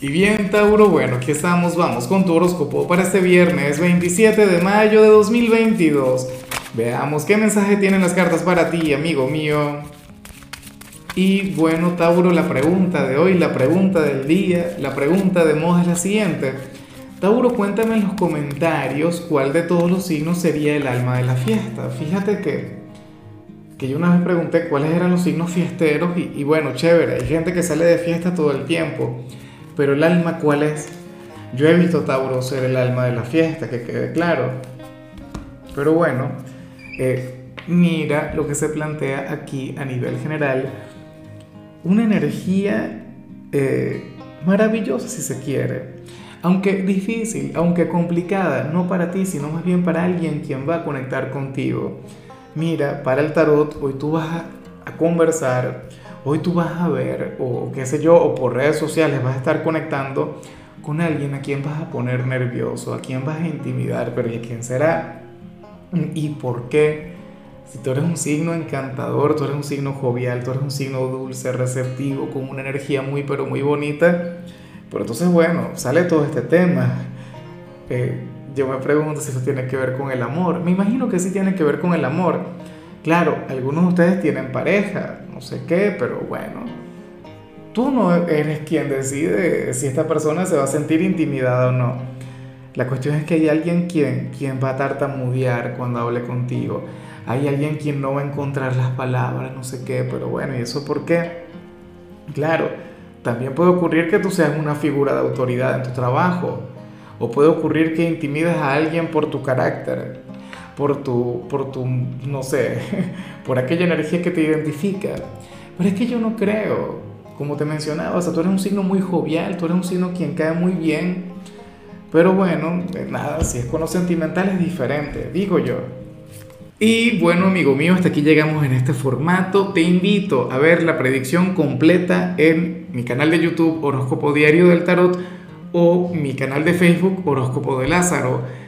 Y bien, Tauro, bueno, aquí estamos, vamos con tu horóscopo para este viernes 27 de mayo de 2022. Veamos qué mensaje tienen las cartas para ti, amigo mío. Y bueno, Tauro, la pregunta de hoy, la pregunta del día, la pregunta de moda es la siguiente. Tauro, cuéntame en los comentarios cuál de todos los signos sería el alma de la fiesta. Fíjate que, que yo una vez pregunté cuáles eran los signos fiesteros y, y bueno, chévere, hay gente que sale de fiesta todo el tiempo pero el alma, ¿cuál es? Yo he visto Tauro ser el alma de la fiesta, que quede claro. Pero bueno, eh, mira lo que se plantea aquí a nivel general. Una energía eh, maravillosa, si se quiere. Aunque difícil, aunque complicada, no para ti, sino más bien para alguien quien va a conectar contigo. Mira, para el tarot, hoy tú vas a, a conversar Hoy tú vas a ver, o qué sé yo, o por redes sociales vas a estar conectando con alguien a quien vas a poner nervioso, a quien vas a intimidar, pero ¿y a quién será? ¿Y por qué? Si tú eres un signo encantador, tú eres un signo jovial, tú eres un signo dulce, receptivo, con una energía muy, pero muy bonita, pero entonces, bueno, sale todo este tema. Eh, yo me pregunto si eso tiene que ver con el amor. Me imagino que sí tiene que ver con el amor. Claro, algunos de ustedes tienen pareja, no sé qué, pero bueno, tú no eres quien decide si esta persona se va a sentir intimidada o no. La cuestión es que hay alguien quien, quien va a tartamudear cuando hable contigo. Hay alguien quien no va a encontrar las palabras, no sé qué, pero bueno, ¿y eso por qué? Claro, también puede ocurrir que tú seas una figura de autoridad en tu trabajo. O puede ocurrir que intimides a alguien por tu carácter por tu, por tu, no sé, por aquella energía que te identifica. Pero es que yo no creo, como te mencionaba, o sea, tú eres un signo muy jovial, tú eres un signo quien cae muy bien. Pero bueno, nada, si es con lo sentimental es diferente, digo yo. Y bueno, amigo mío, hasta aquí llegamos en este formato. Te invito a ver la predicción completa en mi canal de YouTube Horóscopo Diario del Tarot o mi canal de Facebook Horóscopo de Lázaro.